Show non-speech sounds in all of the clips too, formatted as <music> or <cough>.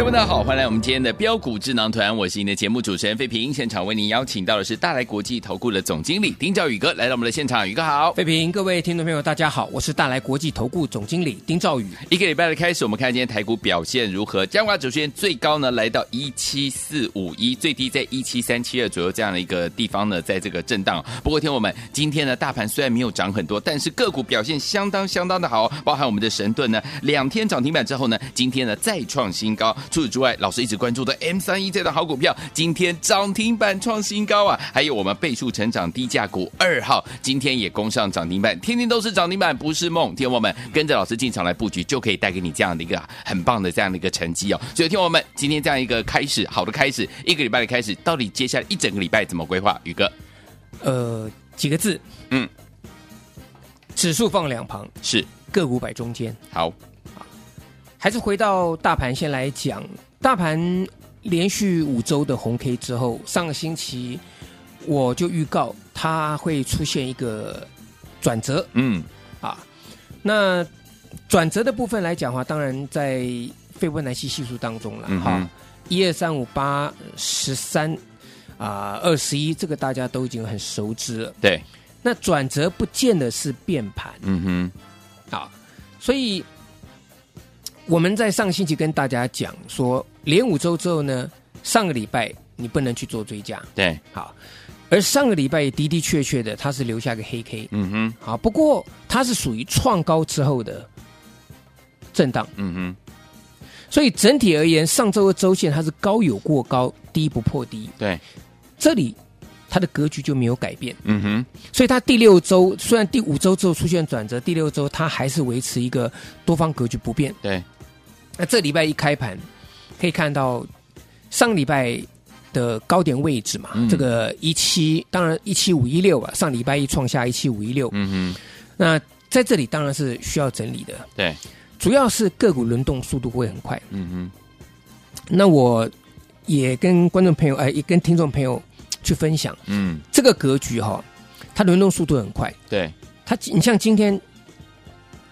听众大家好，欢迎来我们今天的标股智囊团，我是您的节目主持人费平。现场为您邀请到的是大来国际投顾的总经理丁兆宇哥来到我们的现场，宇哥好，费平，各位听众朋友大家好，我是大来国际投顾总经理丁兆宇。一个礼拜的开始，我们看今天台股表现如何？加权指数最高呢来到一七四五一，最低在一七三七二左右这样的一个地方呢，在这个震荡。不过听我们今天呢，大盘虽然没有涨很多，但是个股表现相当相当的好，包含我们的神盾呢，两天涨停板之后呢，今天呢再创新高。除此之外，老师一直关注的 M 三一这档好股票，今天涨停板创新高啊！还有我们倍数成长低价股二号，今天也攻上涨停板，天天都是涨停板，不是梦。听我们跟着老师进场来布局，就可以带给你这样的一个很棒的这样的一个成绩哦。所以听我们今天这样一个开始，好的开始，一个礼拜的开始，到底接下来一整个礼拜怎么规划？宇哥，呃，几个字，嗯，指数放两旁，是个股摆中间，好。还是回到大盘先来讲，大盘连续五周的红 K 之后，上个星期我就预告它会出现一个转折，嗯，啊，那转折的部分来讲的话，当然在费波那契系数当中了，哈，一二三五八十三啊二十一，这个大家都已经很熟知了，对，那转折不见得是变盘，嗯哼，啊，所以。我们在上星期跟大家讲说，连五周之后呢，上个礼拜你不能去做追加，对，好。而上个礼拜的的确确的，它是留下个黑 K，嗯哼，好。不过它是属于创高之后的震荡，嗯哼。所以整体而言，上周的周线它是高有过高，低不破低，对。这里它的格局就没有改变，嗯哼。所以它第六周虽然第五周之后出现转折，第六周它还是维持一个多方格局不变，对。那这礼拜一开盘，可以看到上礼拜的高点位置嘛？嗯、这个一七，当然一七五一六啊，上礼拜一创下一七五一六。嗯哼。那在这里当然是需要整理的。对。主要是个股轮动速度会很快。嗯哼。那我也跟观众朋友哎，也跟听众朋友去分享。嗯。这个格局哈，它轮动速度很快。对。它，你像今天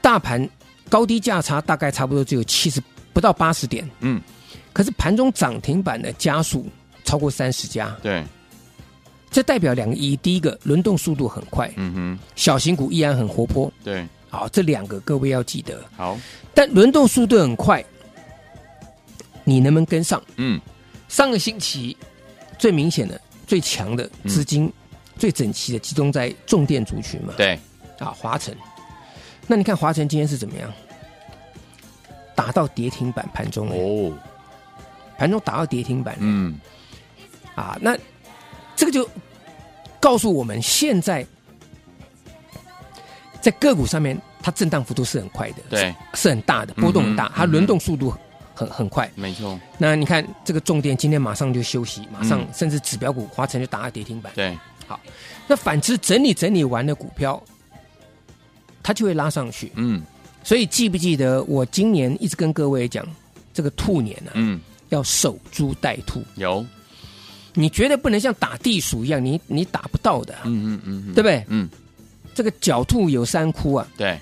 大盘高低价差大概差不多只有七十。不到八十点，嗯，可是盘中涨停板的家数超过三十家，对，这代表两个意义：第一个，轮动速度很快，嗯哼，小型股依然很活泼，对，好，这两个各位要记得，好，但轮动速度很快，你能不能跟上？嗯，上个星期最明显的、最强的资金、嗯、最整齐的集中在重电族群嘛，对，啊，华晨，那你看华晨今天是怎么样？打到跌停板盘中哦，盘中打到跌停板，嗯，啊，那这个就告诉我们，现在在个股上面，它震荡幅度是很快的，对，是很大的，波动很大，它轮动速度很很快，没错。那你看这个重点今天马上就休息，马上甚至指标股华城就打到跌停板，对，好。那反之整理整理完的股票，它就会拉上去，嗯。所以记不记得我今年一直跟各位讲，这个兔年呢、啊，嗯，要守株待兔。有，你绝对不能像打地鼠一样，你你打不到的、啊。嗯嗯嗯，对不对？嗯，这个狡兔有三窟啊。对，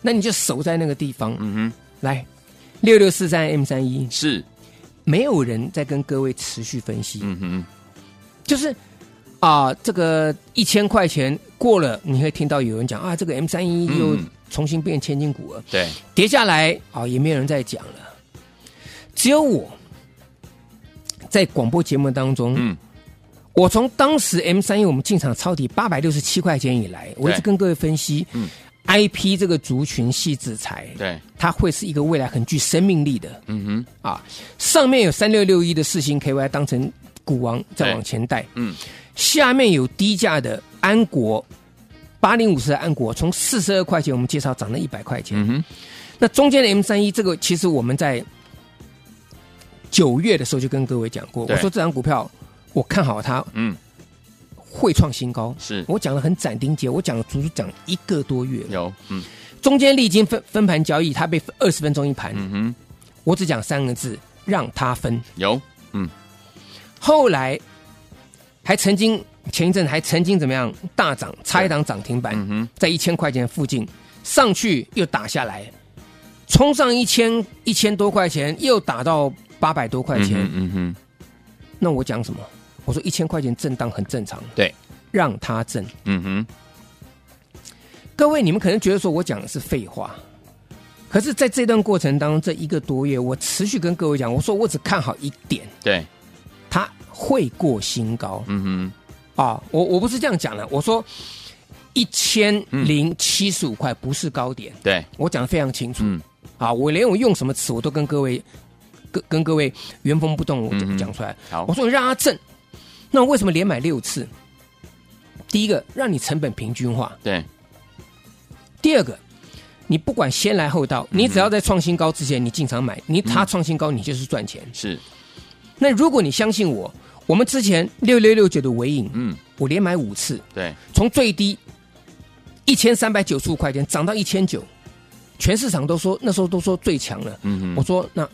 那你就守在那个地方。嗯哼，来，六六四三 M 三一是，没有人在跟各位持续分析。嗯哼，就是啊，这个一千块钱过了，你会听到有人讲啊，这个 M 三一又。重新变千金股了，对，跌下来啊、哦，也没有人再讲了。只有我在广播节目当中，嗯，我从当时 M 三一我们进场抄底八百六十七块钱以来，我一直跟各位分析，嗯。IP 这个族群系制裁，对，它会是一个未来很具生命力的。嗯哼，啊，上面有三六六一的四星 KY 当成股王再往前带，嗯，下面有低价的安国八零五十的安国，从四十二块钱我们介绍涨了一百块钱。嗯哼，那中间的 M 三一这个，其实我们在九月的时候就跟各位讲过，我说这张股票我看好它，嗯，会创新高。是我讲的很斩钉截，我讲了足足讲一个多月了。有，嗯中间历经分分盘交易，它被二十分钟一盘，嗯哼，我只讲三个字，让它分。有，嗯后来还曾经前一阵还曾经怎么样大涨，差一档涨停板，嗯，在一千块钱附近上去又打下来，冲上一千一千多块钱，又打到八百多块钱。嗯哼嗯哼，那我讲什么？我说一千块钱震荡很正常，对，让它震。嗯哼，各位，你们可能觉得说我讲的是废话，可是在这段过程当中，这一个多月，我持续跟各位讲，我说我只看好一点，对，它会过新高。嗯哼，啊，我我不是这样讲的，我说一千零七十五块不是高点，对，我讲的非常清楚。嗯啊，我连我用什么词我都跟各位跟跟各位原封不动讲出来。好我，说你让它挣，那我为什么连买六次？第一个，让你成本平均化；对，第二个，你不管先来后到，你只要在创新高之前你进场买，你它创新高你就是赚钱。是，那如果你相信我，我们之前六六六九的尾影，嗯，我连买五次，对，从最低一千三百九十五块钱涨到一千九，全市场都说那时候都说最强了。嗯嗯，我说那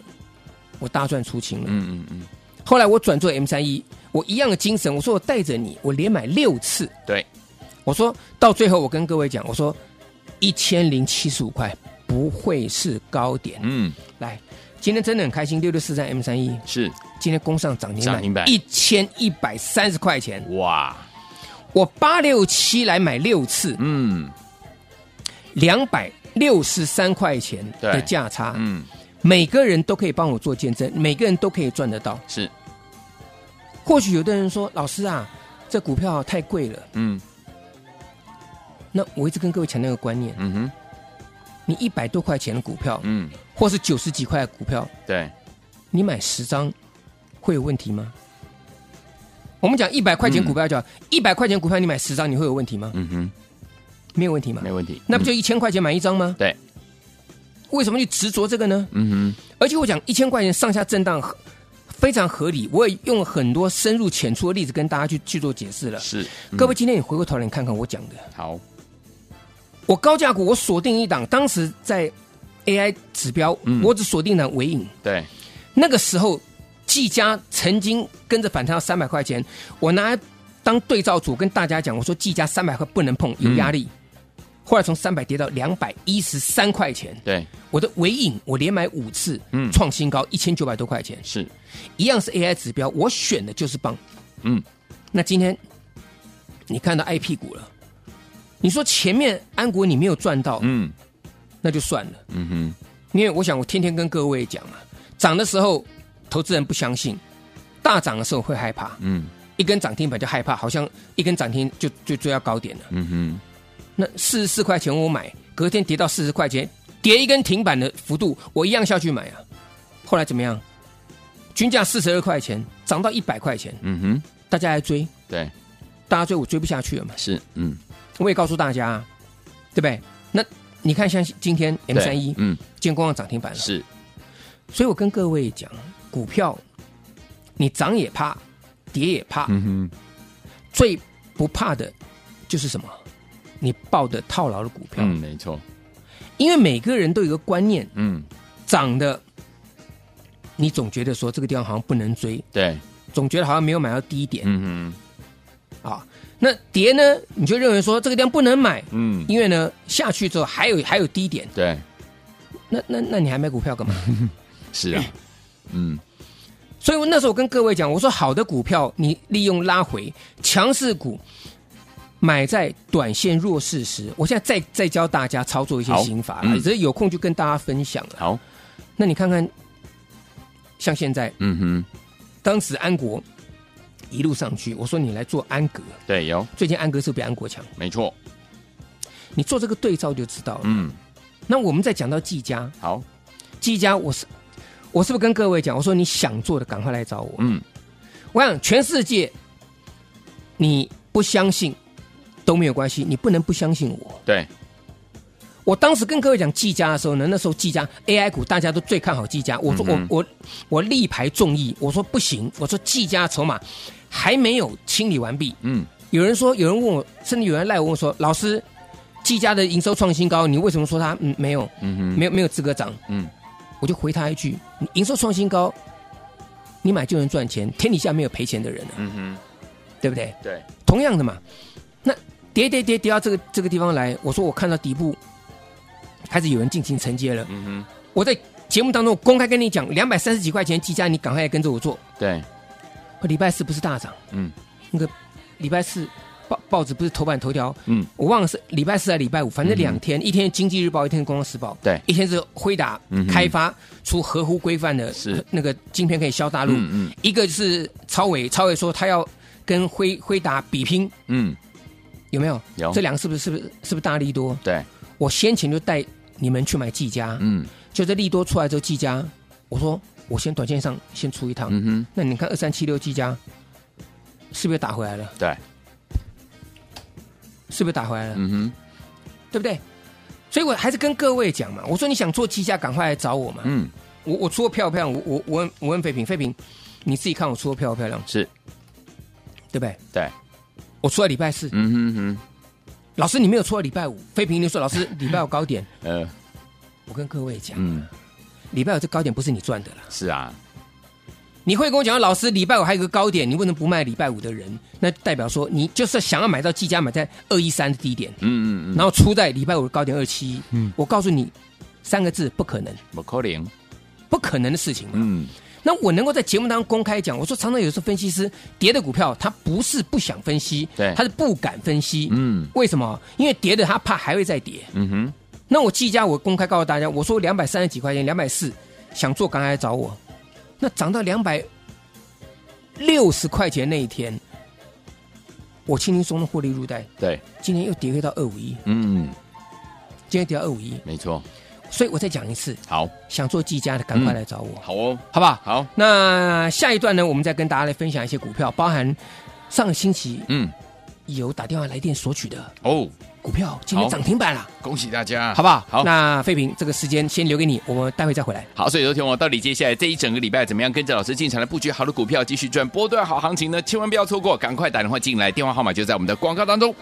我大赚出清了。嗯嗯嗯，后来我转做 M 三一，我一样的精神，我说我带着你，我连买六次。对，我说到最后，我跟各位讲，我说一千零七十五块不会是高点。嗯，来，今天真的很开心，六六四三 M 三一。是，今天攻上涨停板板，一千一百三十块钱，哇，我八六七来买六次，嗯。两百六十三块钱的对价差，嗯，每个人都可以帮我做见证，每个人都可以赚得到。是，或许有的人说，老师啊，这股票太贵了。嗯。那我一直跟各位强调一个观念：嗯哼，你一百多块钱的股票，嗯，或是九十几块的股票，对，你买十张会有问题吗？我们讲一百块钱股票叫一百块钱股票，你买十张你会有问题吗？嗯哼，没有问题吗没？问题，那不就嗯一千块钱买一张吗？对，为什么去执着这个呢？嗯哼，而且我讲一千块钱上下震荡非常合理，我也用了很多深入浅出的例子跟大家去去做解释了。是，嗯。各位，今天你回过头来你看看我讲的，好，我高价股我锁定一档，当时在 AI 指标，嗯。我只锁定了尾影。对，那个时候，技嘉曾经跟着反弹到三百块钱，我拿来当对照组跟大家讲，我说技嘉三百块不能碰，有压力。后来从三百跌到两百一十三块钱，对，我的尾影我连买五次，嗯。创新高一千九百多块钱，是，一样是 AI 指标，我选的就是棒。嗯，那今天你看到 IP 股了，你说前面安国你没有赚到，嗯那就算了。嗯哼，因为我想，我天天跟各位讲啊，涨的时候投资人不相信，大涨的时候会害怕，嗯一根涨停板就害怕，好像一根涨停就就追到高点了。嗯哼，那四十四块钱我买，隔天跌到四十块钱，跌一根停板的幅度，我一样下去买啊。后来怎么样？均价四十二块钱，涨到一百块钱，嗯哼，大家来追，对，大家追我追不下去了嘛。是，嗯，我也告诉大家、啊，对不对？那你看，像今天 M 对三一，嗯，建光要涨停板了，是，所以我跟各位讲，股票你涨也怕，跌也怕，嗯哼，最不怕的就是什么？你抱的套牢的股票，嗯，没错，因为每个人都有一个观念，嗯，涨的你总觉得说这个地方好像不能追，对，总觉得好像没有买到低点、嗯啊。那跌呢，你就认为说这个地方不能买，嗯，因为呢下去之后还有还有低点，对，那那那你还买股票干嘛？<laughs> 是啊，<laughs> 嗯，所以我那时候我跟各位讲，我说好的股票，你利用拉回强势股，买在短线弱势时。我现在再再教大家操作一些好心法，嗯。只是有空就跟大家分享了。好，那你看看，像现在嗯哼，当时安国一路上去，我说你来做安格，对，有，最近安格是比安国强。没错，你做这个对照就知道了。嗯，那我们再讲到技嘉，好，技嘉，我是我是不是跟各位讲？我说你想做的，赶快来找我。嗯，我想全世界你不相信都没有关系，你不能不相信我。对，我当时跟各位讲技嘉的时候呢，那时候技嘉 AI 股大家都最看好技嘉，我说我、嗯我我力排众议，我说不行，我说技嘉筹码还没有清理完毕。嗯，有人说，有人问我，甚至有人赖我问我说，老师，技嘉的营收创新高，你为什么说它嗯没有嗯哼，没有没有资格涨？嗯，我就回他一句，你营收创新高，你买就能赚钱，天底下没有赔钱的人啊，嗯哼，对不对？对，同样的嘛，那跌跌跌跌到这个这个地方来，我说我看到底部开始有人进行承接了，嗯哼，我在节目当中公开跟你讲，两百三十几块钱技嘉，你赶快来跟着我做。对，礼拜四不是大涨，嗯。那个礼拜四报报纸不是头版头条，嗯，我忘了是礼拜四还是礼拜五，反正两天，一天是经济日报，一天是工商时报，对一天是辉达嗯开发出合乎规范的是那个晶片可以销大陆，嗯嗯。一个是超伟，超伟说他要跟辉辉达比拼，嗯，有没有？有。这两个是不是是不是是不是大利多？对，我先前就带你们去买技嘉，嗯。就这利多出来之后，技嘉，我说我先短线上先出一趟，嗯哼，那你看二三七六技嘉是不是打回来了？对，是不是打回来了？嗯哼，对不对？所以我还是跟各位讲嘛，我说你想做技嘉，赶快来找我嘛。嗯，我我出的漂不漂亮？我我我问我问废品，废品你自己看我出的漂不漂亮？是，对不对？对，我出了礼拜四，嗯哼哼，老师你没有出在礼拜五，废品你说老师礼拜五高点，<laughs> 呃，我跟各位讲，嗯，礼拜五这高点不是你赚的啦。是啊，你会跟我讲，老师礼拜五还有个高点，你为什么不卖礼拜五的人？那代表说你就是想要买到技嘉，买在二一三的低点，嗯嗯嗯，然后出在礼拜五的高点二七一。嗯我告诉你三个字，不可能，不可能，不可能的事情嘛。嗯，那我能够在节目当中公开讲，我说常常有时候分析师跌的股票，他不是不想分析，对他是不敢分析。嗯为什么？因为跌的他怕还会再跌。嗯哼，那我技嘉我公开告诉大家，我说两百三十几块钱，两百四，想做赶快来找我。那涨到两百六十块钱那一天，我轻轻松松获利入袋。对，今天又跌回到二五一，嗯，今天跌到二五一，没错，所以我再讲一次，好，想做技嘉的赶快来找我，好哦，好不好？好，那下一段呢，我们再跟大家来分享一些股票，包含上个星期嗯，有打电话来电索取的哦，股票，今天涨停板了，恭喜大家，好不好？好，那费平这个时间先留给你，我们待会再回来。好，所以昨天我到底接下来这一整个礼拜怎么样跟着老师进场来布局好的股票，继续赚波段好行情呢？千万不要错过，赶快打电话进来，电话号码就在我们的广告当中。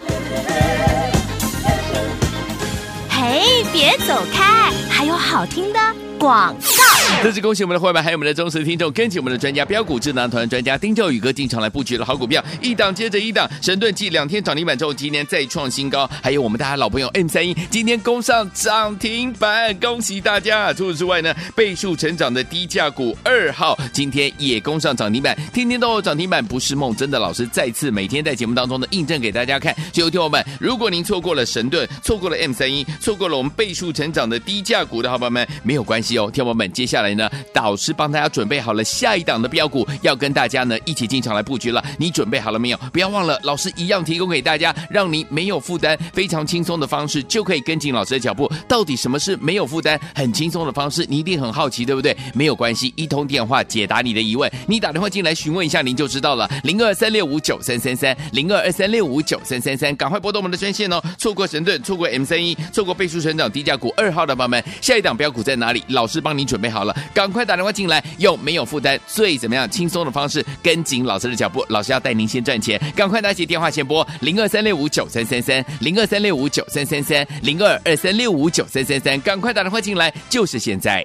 嘿，别走开，还有好听的广告。这是恭喜我们的伙伴，还有我们的忠实听众，跟紧我们的专家标股智囊团专家丁兆宇哥进场来布局了好股票，一档接着一档，神盾继两天涨停板之后，今天再创新高，还有我们大家老朋友 M 三一今天攻上涨停板，恭喜大家！除此之外呢，倍数成长的低价股二号今天也攻上涨停板，天天都有涨停板不是梦，真的老师再次每天在节目当中的印证给大家看。所以，听友们，如果您错过了神盾，错过了 M 三一，错过了我们倍数成长的低价股的好朋友们，没有关系哦，听友们，接下来呢，导师帮大家准备好了下一档的标股，要跟大家呢一起进场来布局了。你准备好了没有？不要忘了，老师一样提供给大家，让你没有负担、非常轻松的方式，就可以跟紧老师的脚步。到底什么是没有负担、很轻松的方式？你一定很好奇，对不对？没有关系，一通电话解答你的疑问。你打电话进来询问一下，您就知道了。零二三六五九三三三，零二二三六五九三三三，赶快拨动我们的专线哦。错过神盾，错过 M 三一，错过倍数成长低价股二号的朋友们，下一档标股在哪里？老师帮您准备好了，赶快打电话进来，用没有负担、最怎么样轻松的方式跟紧老师的脚步。老师要带您先赚钱，赶快拿起电话先拨零二三六五九三三三，零二三六五九三三三，零二二三六五九三三三，赶快打电话进来，就是现在。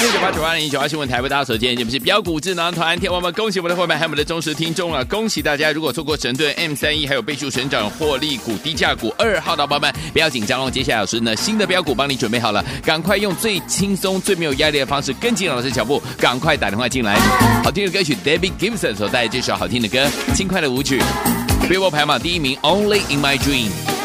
六九八九八零一九二新闻台为大家所见，节目是标股智囊团，天王们恭喜我们的伙伴，还有我们的忠实听众啊！恭喜大家！如果错过神盾 M 三一，还有倍数成长获利股低价股二号的伙伴们，不要紧张哦。接下来老师呢，新的标股帮你准备好了，赶快用最轻松、最没有压力的方式跟紧老师脚步，赶快打电话进来。<laughs> 好听的歌曲，David Gibson 所带来这首好听的歌，轻快的舞曲，Billboard 排行榜第一名，Only in My Dream。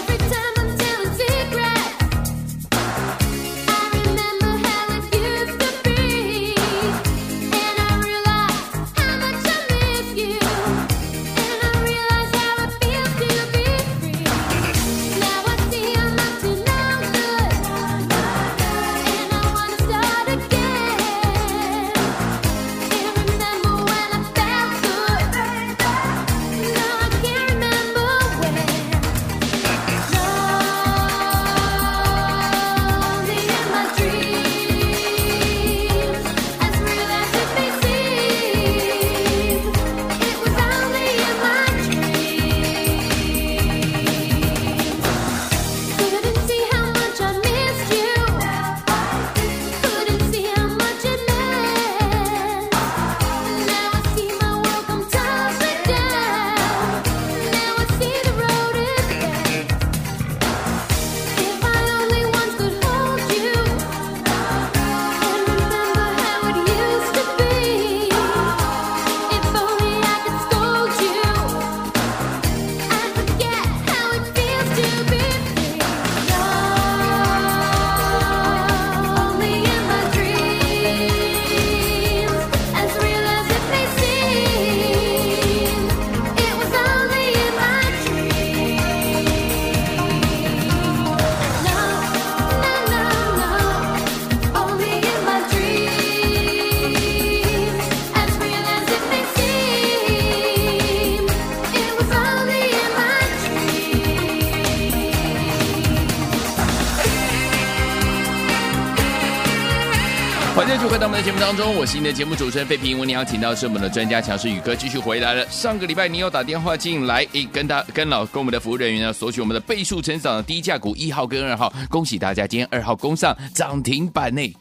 节目当中，我是你的节目主持人费平。我们邀请到是我们的专家强势宇哥继续回来了。上个礼拜你有打电话进来，诶，跟他跟老跟我们的服务人员呢索取我们的倍数成长的低价股一号跟二号，恭喜大家，今天二号攻上涨停板内。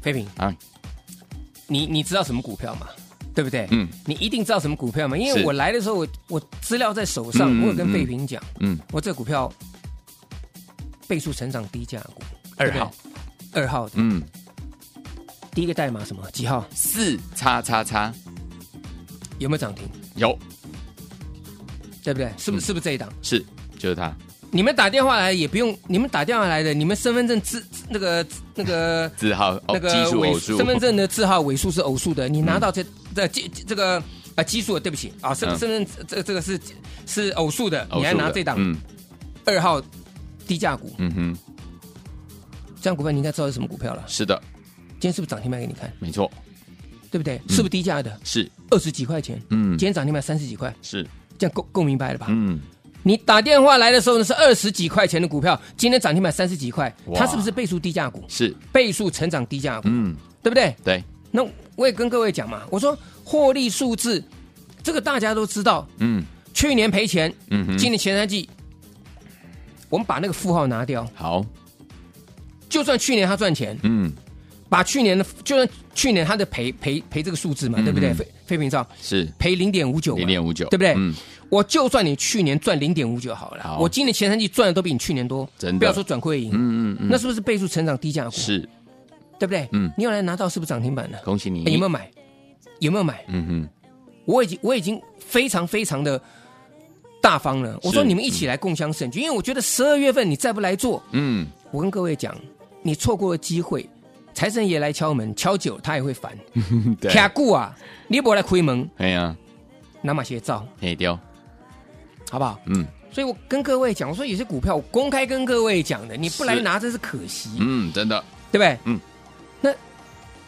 费平。啊，你你知道什么股票吗？对不对？嗯，你一定知道什么股票吗？因是。为我来的时候，我我资料在手上，嗯我有跟费平讲，嗯，我这股票倍数成长低价股，二号，二号的。嗯，第一个代码什么？几号？四叉叉叉有没有涨停？有对不对？是不是？是不是这一档？是就是它你们打电话来也不用，你们打电话来的，你们身份证字那个那个 <laughs> 字号哦那个尾数身份证的字号尾数是偶数的，你拿到这这这这个啊奇数的，对不起啊，身嗯身份这这个是是偶数的，你还拿这档嗯二号低价股，嗯哼，这样股票你应该知道是什么股票了。是的，今天是不是涨停卖给你看？没错，对不对？是不是低价的？是。二十几块钱，嗯。今天涨停卖三十几块，是。这样够够明白了吧？嗯。你打电话来的时候呢是二十几块钱的股票，今天涨停卖三十几块，它是不是倍数低价股？是。倍数成长低价股，嗯。对不对？对。那我也跟各位讲嘛，我说获利数字，这个大家都知道，嗯。去年赔钱，嗯今年前三季，我们把那个负号拿掉，好。就算去年他赚钱，嗯把去年的就算去年他的赔赔赔这个数字嘛，嗯对不对？嗯非非平照是赔零点五九，零点五九对不对？嗯我就算你去年赚零点五九好了，好我今年前三季赚的都比你去年多，真的不要说转亏为盈，嗯嗯嗯那是不是倍数成长低价股？是对不对？嗯你有来拿到是不是涨停板呢？恭喜你哎有没有买？有没有买？嗯哼我已经我已经非常非常的大方了。我说你们一起来共襄盛举，因为我觉得十二月份你再不来做，嗯我跟各位讲，你错过了机会，财神爷来敲门，敲久他也会烦。<laughs> 对卡固啊，你不来开门，哎呀拿马些照，黑掉好不好？嗯所以我跟各位讲，我说有些股票我公开跟各位讲的，你不来拿真是可惜，嗯真的对不对？嗯，那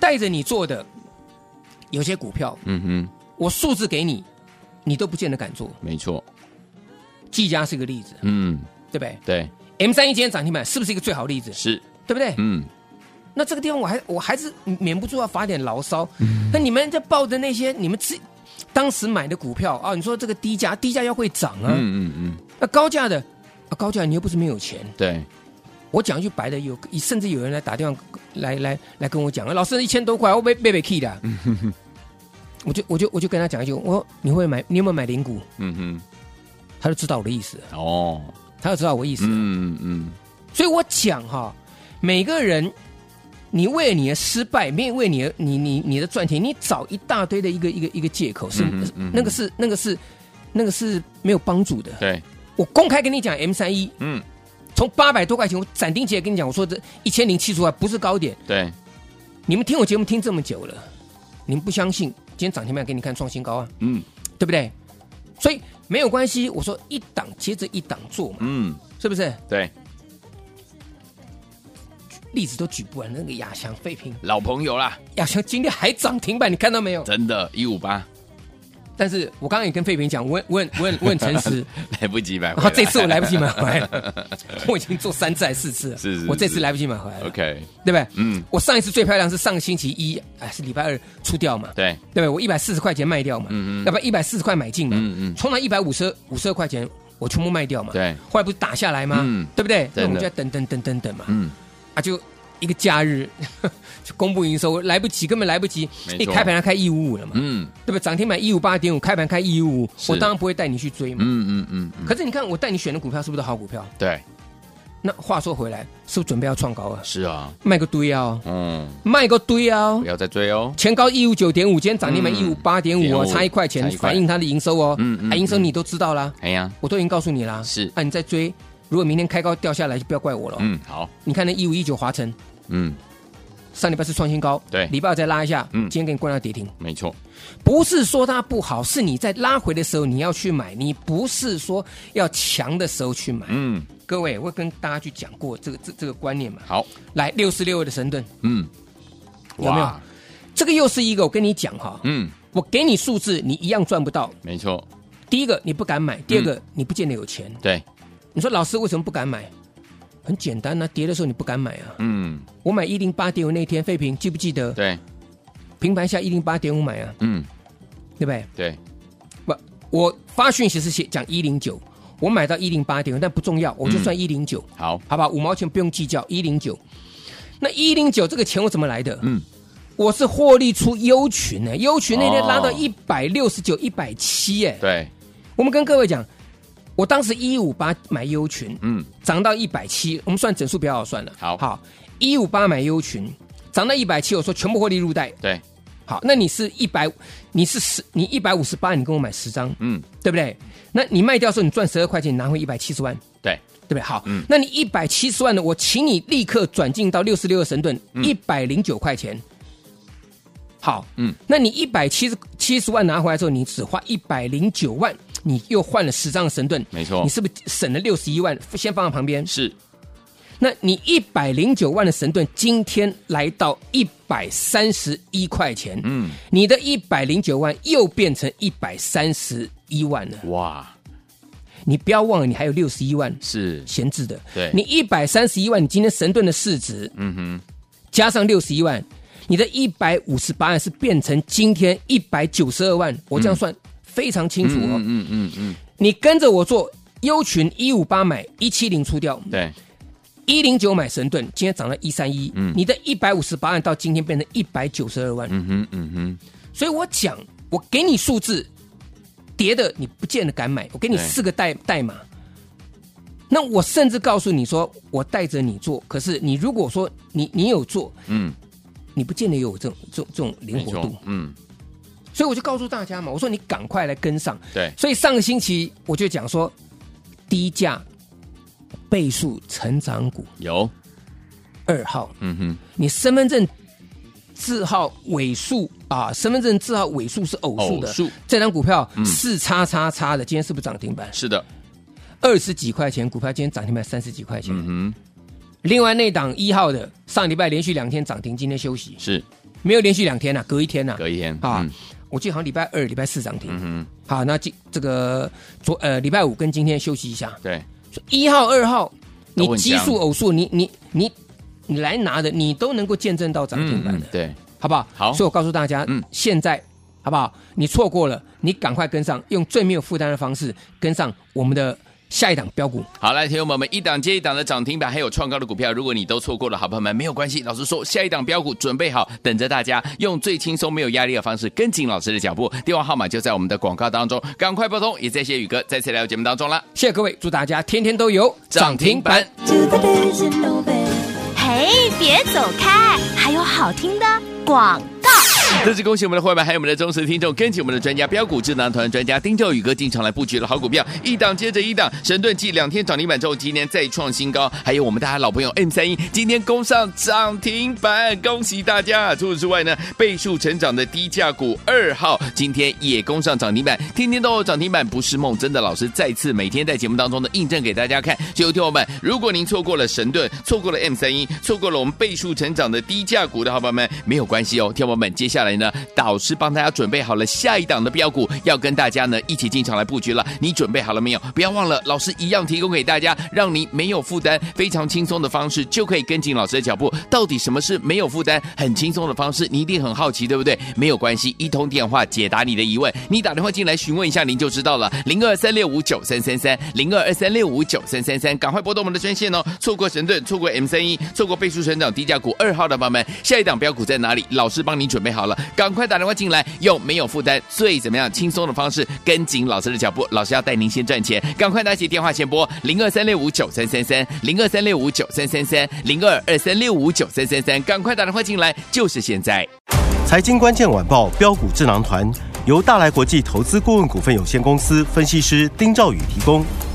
带着你做的有些股票，嗯哼我数字给你，你都不见得敢做。没错技嘉是个例子，嗯对不对对？M 三一今天涨停板是不是一个最好例子？是对不对？嗯那这个地方我还我还是免不住要发点牢骚。那你们在报的那些你们自当时买的股票啊，你说这个低价低价要会涨啊，嗯嗯嗯。那高价的啊高价你又不是没有钱。对。我讲一句白的，有甚至有人来打电话来来来跟我讲，老师一千多块我被被被 key 的，<laughs> 我就我就我就跟他讲一句，我说你会买你有没有买零股？嗯哼。他就知道我的意思，哦。他就知道我意思。了。嗯嗯。所以我讲哈，每个人，你为了你的失败，没有为你的你你你的赚钱，你找一大堆的一个一个一个借口，是、嗯嗯那个是那个是那个是没有帮助的。对。我公开跟你讲，M 三一嗯。从八百多块钱，我斩钉截铁跟你讲，我说这一千零七十块不是高点。对。你们听我节目听这么久了，你们不相信，今天涨停板给你看创新高啊，嗯。对不对？所以没有关系，我说一档接着一档做嘛，嗯。是不是？对例子都举不完，那个亚翔废品。老朋友啦。亚翔今天还涨停板，你看到没有？真的一五八。但是我刚刚也跟废品讲，我很我很我很我很诚实，来不及买这次我来不及买回来。了，<laughs> 我已经做三次还是四次了，是是是我这次来不及买回来。了 OK 对不对？嗯。我上一次最漂亮是上个星期一，哎，是礼拜二出掉嘛，对。对不对？我一百四十块钱卖掉嘛，嗯嗯要不然一百四十块买进嘛，嗯嗯。冲到一百五十五十二块钱，我全部卖掉嘛，对。后来不是打下来吗？嗯。对不对？那我们就要等等等等等嘛，嗯啊，就一个假日 <laughs> 就公布营收，来不及，根本来不及，一开盘要开一五五了嘛，嗯。对不对？涨停板一五八点五，开盘开一五五，我当然不会带你去追嘛。嗯嗯嗯嗯。可是你看我带你选的股票是不是都好股票？对。那话说回来，是不是准备要创高了？是啊。卖个堆啊，嗯。卖个堆啊不！要再追哦。前高一五九点五，今天涨停板嗯。一五八点五哦，差一块钱，反映它的营收哦。嗯嗯啊，营收你都知道啦，哎呀。我都已经告诉你啦。是。啊，你再追，如果明天开高掉下来，就不要怪我了。嗯好。你看那一五一九华晨，嗯。上礼拜是创新高，对。礼拜二再拉一下，嗯。今天给你关到跌停。没错。不是说它不好，是你在拉回的时候你要去买，你不是说要强的时候去买。嗯。各位，我跟大家去讲过这个这这个观念嘛。好。来，六十六位的神盾，嗯。有没有？这个又是一个我跟你讲哈，嗯。我给你数字，你一样赚不到。没错。第一个你不敢买，第二个、嗯。你不见得有钱。对你说老师为什么不敢买？很简单啊，跌的时候你不敢买啊。嗯我买一零八点五那天，废品记不记得？对平盘下一零八点五买啊，嗯，对不对？对，不，我发讯息是写讲一零九，我买到一零八点五，但不重要，我就算一零九，好，好吧，五毛钱不用计较，一零九。那一零九这个钱我怎么来的？嗯，我是获利出优群呢，优群那天拉到哦一百六十九、一百七，哎，对，我们跟各位讲，我当时一五八买优群，嗯，涨到一百七，我们算整数比较好算了。好好，一五八买优群，涨到一百七，我说全部获利入袋。对，好，那你是一百，你是十，你一百五十八，你跟我买十张，嗯，对不对？那你卖掉的时候，你赚十二块钱，你拿回一百七十万，对，对不对？好，嗯那你一百七十万的，我请你立刻转进到六十六的神盾，一百零九块钱。好，嗯，那你一百七十七十万拿回来之后，你只花一百零九万，你又换了十张的神盾，没错你是不是省了六十一万？先放在旁边。是，那你一百零九万的神盾，今天来到一百三十一块钱，嗯，你的一百零九万又变成一百三十一万了。哇，你不要忘了，你还有六十一万是，闲置的。对你一百三十一万，你今天神盾的市值嗯哼，加上六十一万，你的一百五十八万是变成今天一百九十二万。我这样算非常清楚哦。嗯嗯嗯嗯，你跟着我做优群一五八买一七零出掉，对，一零九买神盾，今天涨到一三一，嗯。你的一百五十八万到今天变成一百九十二万。嗯哼嗯哼，所以我讲，我给你数字，跌的你不见得敢买，我给你四个代代码。那我甚至告诉你说，我带着你做，可是你如果说你你有做，嗯，你不见得有这种这种这种灵活度。，嗯，所以我就告诉大家嘛，我说你赶快来跟上。对，所以上个星期我就讲说，低价倍数成长股有，二号，嗯哼，你身份证字号尾数啊，身份证字号尾数是偶数的，偶数。这张股票嗯。四叉叉叉的，今天是不是涨停板？是的，二十几块钱股票，今天涨停板三十几块钱。嗯哼，另外那档一号的，上礼拜连续两天涨停，今天休息，是，没有连续两天啊，隔一天啊，隔一天，啊嗯，我记得好像礼拜二、礼拜四涨停。嗯哼，好，那今这个昨呃礼拜五跟今天休息一下。对，一号、二号，你奇数偶数，你你你你来拿的，你都能够见证到涨停板的。嗯对，好不好？好所以我告诉大家，嗯嗯，现在好不好？你错过了，你赶快跟上，用最没有负担的方式跟上我们的下一档标股。好，来，听友们，一档接一档的涨停板，还有创高的股票，如果你都错过了，好朋友们没有关系。老师说，下一档标股准备好，等着大家用最轻松、没有压力的方式跟紧老师的脚步。电话号码就在我们的广告当中，赶快拨通。也谢谢宇哥再次来到节目当中了。谢谢各位，祝大家天天都有涨停板。嘿，别走开，还有好听的广告。这是恭喜我们的会员，还有我们的忠实听众，跟紧我们的专家标股智囊团专家丁兆宇哥进场来布局了好股票，一档接着一档，神盾继两天涨停板之后，今天再创新高，还有我们大家老朋友 M 三一今天攻上涨停板，恭喜大家！除此之外呢，倍数成长的低价股二号今天也攻上涨停板，天天都有涨停板不是梦，真的老师再次每天在节目当中的印证给大家看。所以，听友们，如果您错过了神盾，错过了 M 三一，错过了我们倍数成长的低价股的好朋友们，没有关系哦，听友们，接下来呢，导师帮大家准备好了下一档的标股，要跟大家呢一起进场来布局了。你准备好了没有？不要忘了，老师一样提供给大家，让你没有负担、非常轻松的方式，就可以跟紧老师的脚步。到底什么是没有负担、很轻松的方式？你一定很好奇，对不对？没有关系，一通电话解答你的疑问。你打电话进来询问一下，您就知道了。零二三六五九三三三，零二二三六五九三三三，赶快拨动我们的专线哦。错过神盾，错过 M 三一，错过倍数成长低价股二号的朋友们，下一档标股在哪里？老师帮你准备好了赶快打电话进来，用没有负担、最怎么样轻松的方式跟紧老师的脚步。老师要带您先赚钱，赶快拿起电话先拨零二三六五九三三三，零二三六五九三三三，零二二三六五九三三三，赶快打电话进来，就是现在。财经关键晚报标股智囊团由大来国际投资顾问股份有限公司分析师丁兆宇提供。